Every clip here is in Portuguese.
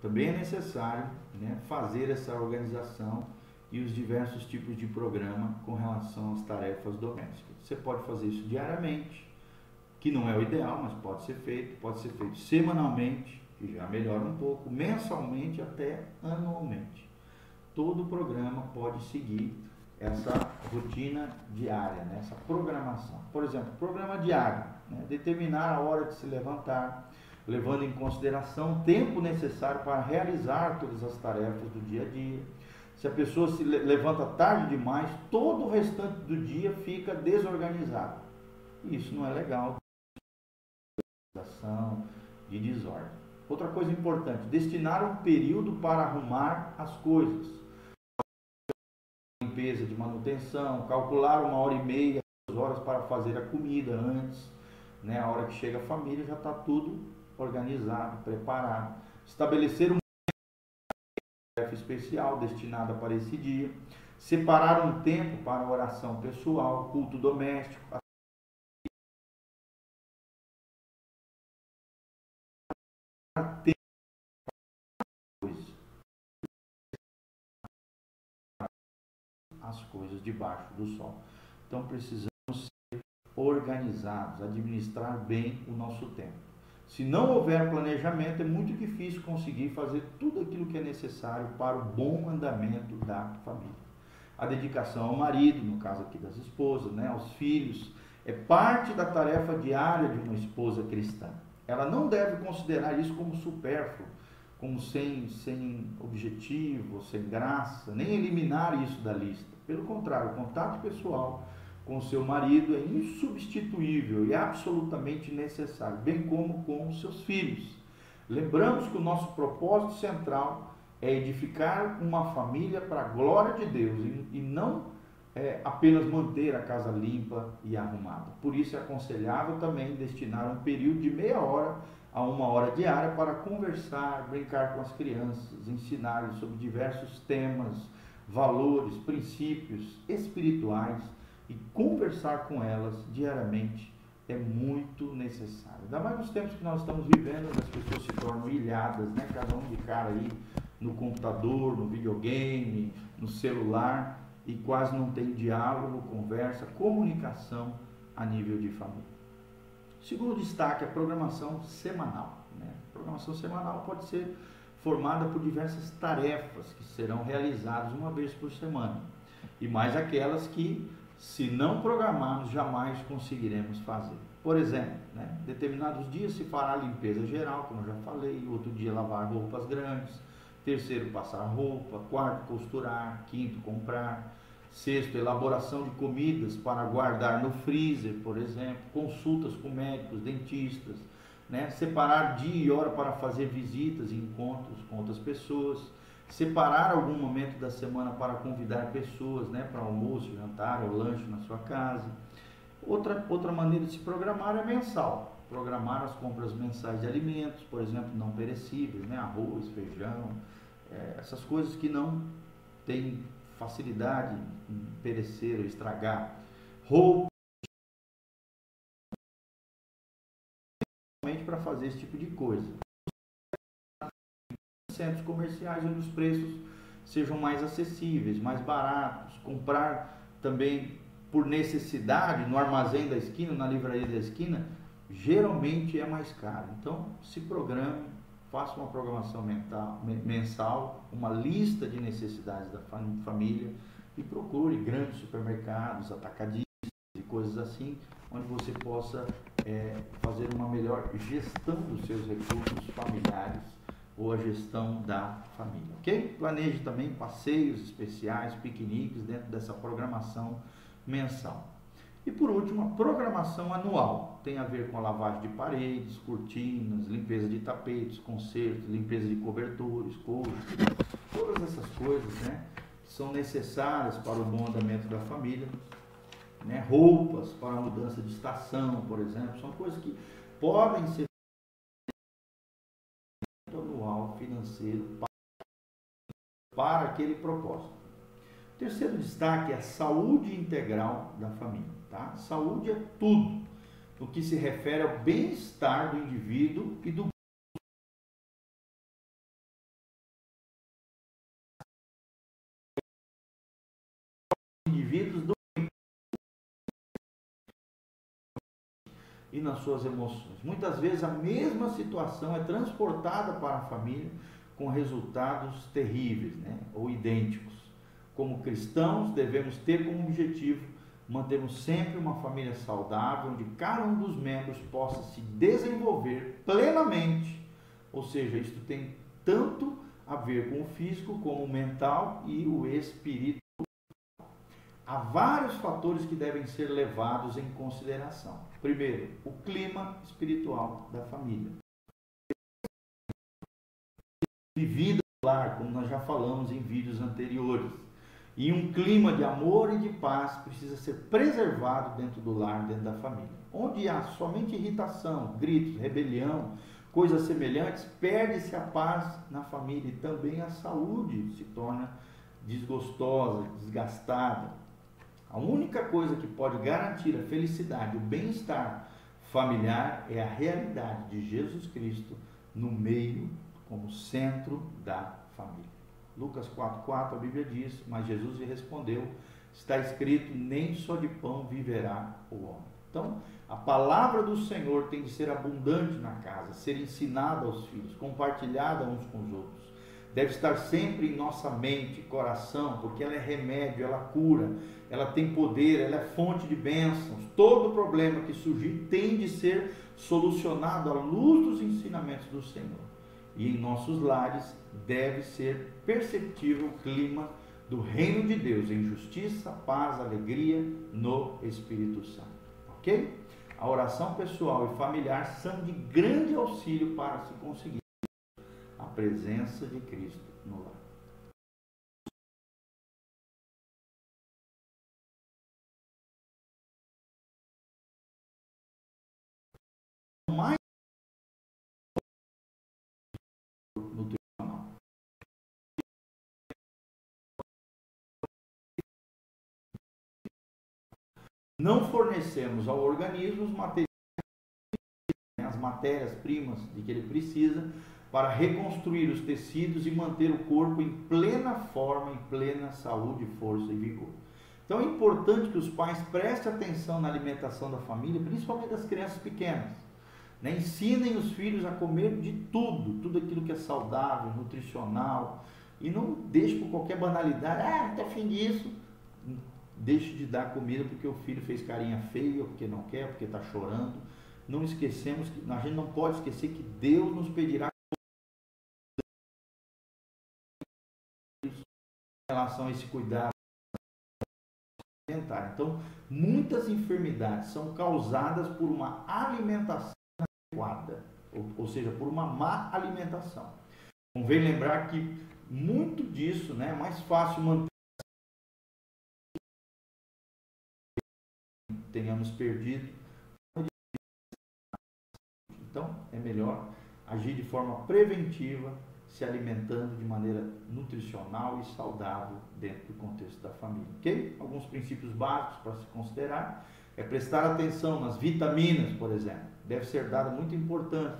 também é necessário né, fazer essa organização e os diversos tipos de programa com relação às tarefas domésticas. Você pode fazer isso diariamente, que não é o ideal, mas pode ser feito, pode ser feito semanalmente, que já melhora um pouco, mensalmente até anualmente. Todo programa pode seguir essa rotina diária, né? essa programação. Por exemplo, programa diário, né? determinar a hora de se levantar, levando em consideração o tempo necessário para realizar todas as tarefas do dia a dia. Se a pessoa se levanta tarde demais, todo o restante do dia fica desorganizado. Isso não é legal. De desordem. Outra coisa importante, destinar um período para arrumar as coisas. Limpeza de manutenção, calcular uma hora e meia, duas horas para fazer a comida antes. Né? A hora que chega a família já está tudo organizado, preparado. Estabelecer uma tarefa especial destinada para esse dia. Separar um tempo para oração pessoal, culto doméstico, as coisas debaixo do sol. Então precisamos ser organizados, administrar bem o nosso tempo. Se não houver planejamento, é muito difícil conseguir fazer tudo aquilo que é necessário para o bom andamento da família. A dedicação ao marido, no caso aqui das esposas, né, aos filhos, é parte da tarefa diária de uma esposa cristã. Ela não deve considerar isso como supérfluo, como sem, sem objetivo, sem graça, nem eliminar isso da lista. Pelo contrário, o contato pessoal com seu marido é insubstituível e absolutamente necessário, bem como com seus filhos. Lembramos que o nosso propósito central é edificar uma família para a glória de Deus e, e não é, apenas manter a casa limpa e arrumada. Por isso é aconselhável também destinar um período de meia hora a uma hora diária para conversar, brincar com as crianças, ensinar sobre diversos temas, valores, princípios espirituais e conversar com elas diariamente é muito necessário. Ainda mais nos tempos que nós estamos vivendo, as pessoas se tornam ilhadas, né? Cada um de cara aí no computador, no videogame, no celular e quase não tem diálogo, conversa, comunicação a nível de família. Segundo destaque, a programação semanal. Né? A programação semanal pode ser formada por diversas tarefas que serão realizadas uma vez por semana e mais aquelas que se não programarmos, jamais conseguiremos fazer. Por exemplo, né, determinados dias se fará limpeza geral, como eu já falei, outro dia lavar roupas grandes, terceiro passar roupa, quarto costurar, quinto comprar, sexto elaboração de comidas para guardar no freezer, por exemplo, consultas com médicos, dentistas, né, separar dia e hora para fazer visitas e encontros com outras pessoas, separar algum momento da semana para convidar pessoas né, para almoço, jantar ou lanche na sua casa. Outra, outra maneira de se programar é mensal. Programar as compras mensais de alimentos, por exemplo, não perecíveis, né, arroz, feijão, é, essas coisas que não têm facilidade em perecer ou estragar. Roupa. para fazer esse tipo de coisa centros comerciais onde os preços sejam mais acessíveis, mais baratos, comprar também por necessidade no armazém da esquina, na livraria da esquina, geralmente é mais caro. Então, se programe, faça uma programação mental, mensal, uma lista de necessidades da família e procure grandes supermercados, atacadistas e coisas assim, onde você possa é, fazer uma melhor gestão dos seus recursos familiares ou a gestão da família, ok? Planeje também passeios especiais, piqueniques dentro dessa programação mensal. E por último, a programação anual tem a ver com a lavagem de paredes, cortinas, limpeza de tapetes, consertos, limpeza de cobertores, cores, todas essas coisas, né, são necessárias para o bom andamento da família. Né, roupas para a mudança de estação, por exemplo, são coisas que podem ser financeiro para aquele propósito. O terceiro destaque é a saúde integral da família. Tá? Saúde é tudo o que se refere ao bem-estar do indivíduo e do indivíduos do e nas suas emoções. Muitas vezes a mesma situação é transportada para a família com resultados terríveis né? ou idênticos. Como cristãos, devemos ter como objetivo mantermos sempre uma família saudável, onde cada um dos membros possa se desenvolver plenamente. Ou seja, isso tem tanto a ver com o físico como o mental e o espiritual. Há vários fatores que devem ser levados em consideração. Primeiro, o clima espiritual da família. Vivida no lar, como nós já falamos em vídeos anteriores. E um clima de amor e de paz precisa ser preservado dentro do lar, dentro da família. Onde há somente irritação, gritos, rebelião, coisas semelhantes, perde-se a paz na família e também a saúde se torna desgostosa, desgastada. A única coisa que pode garantir a felicidade, o bem-estar familiar é a realidade de Jesus Cristo no meio, como centro da família. Lucas 4,4 a Bíblia diz: Mas Jesus lhe respondeu: Está escrito, nem só de pão viverá o homem. Então, a palavra do Senhor tem de ser abundante na casa, ser ensinada aos filhos, compartilhada uns com os outros. Deve estar sempre em nossa mente, coração, porque ela é remédio, ela cura, ela tem poder, ela é fonte de bênçãos. Todo problema que surgir tem de ser solucionado à luz dos ensinamentos do Senhor. E em nossos lares deve ser perceptível o clima do reino de Deus em justiça, paz, alegria no Espírito Santo. Ok? A oração pessoal e familiar são de grande auxílio para se conseguir a presença de Cristo no lar. Não fornecemos ao organismo os materiais, as matérias-primas de que ele precisa para reconstruir os tecidos e manter o corpo em plena forma, em plena saúde, força e vigor. Então é importante que os pais prestem atenção na alimentação da família, principalmente das crianças pequenas. Né? Ensinem os filhos a comer de tudo, tudo aquilo que é saudável, nutricional, e não deixe por qualquer banalidade, ah, tá afim disso. Deixe de dar comida porque o filho fez carinha feia, porque não quer, porque está chorando. Não esquecemos que a gente não pode esquecer que Deus nos pedirá em relação a esse cuidado alimentar. Então, muitas enfermidades são causadas por uma alimentação adequada, ou, ou seja, por uma má alimentação. Convém lembrar que muito disso né, é mais fácil manter tenhamos perdido. Então, é melhor agir de forma preventiva, se alimentando de maneira nutricional e saudável dentro do contexto da família. Ok? Alguns princípios básicos para se considerar é prestar atenção nas vitaminas, por exemplo. Deve ser dada muita importância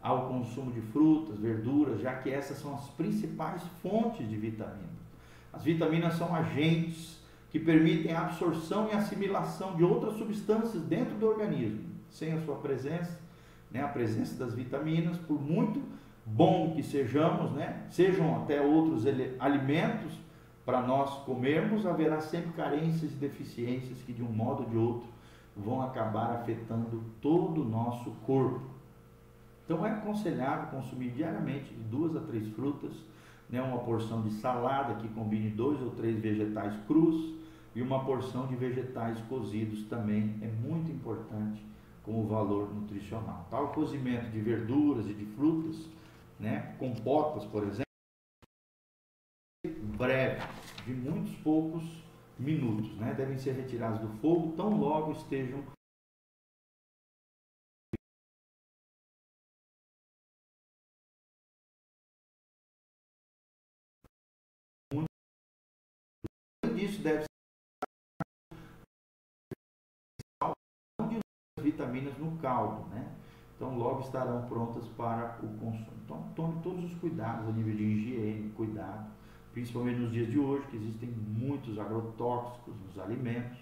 ao consumo de frutas, verduras, já que essas são as principais fontes de vitaminas. As vitaminas são agentes que permitem a absorção e assimilação de outras substâncias dentro do organismo. Sem a sua presença, né, a presença das vitaminas, por muito bom que sejamos, né, sejam até outros alimentos para nós comermos, haverá sempre carências e deficiências que de um modo ou de outro vão acabar afetando todo o nosso corpo. Então é aconselhável consumir diariamente de duas a três frutas, né, uma porção de salada que combine dois ou três vegetais crus, e uma porção de vegetais cozidos também é muito importante como valor nutricional. Tal cozimento de verduras e de frutas, né, compotas, por exemplo, breve, de muitos poucos minutos, né, devem ser retirados do fogo tão logo estejam disso deve vitaminas no caldo, né? Então logo estarão prontas para o consumo. Então tome todos os cuidados a nível de higiene, cuidado, principalmente nos dias de hoje, que existem muitos agrotóxicos nos alimentos.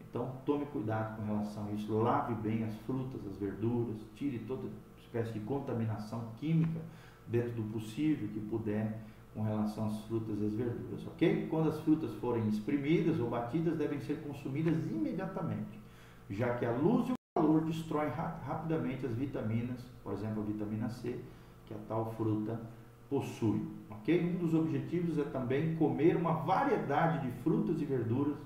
Então tome cuidado com relação a isso, lave bem as frutas, as verduras, tire toda espécie de contaminação química dentro do possível que puder com relação às frutas e às verduras, ok? Quando as frutas forem espremidas ou batidas, devem ser consumidas imediatamente, já que a luz e o calor destroem ra rapidamente as vitaminas, por exemplo, a vitamina C, que a tal fruta possui, ok? Um dos objetivos é também comer uma variedade de frutas e verduras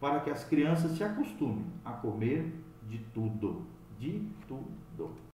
para que as crianças se acostumem a comer de tudo, de tudo.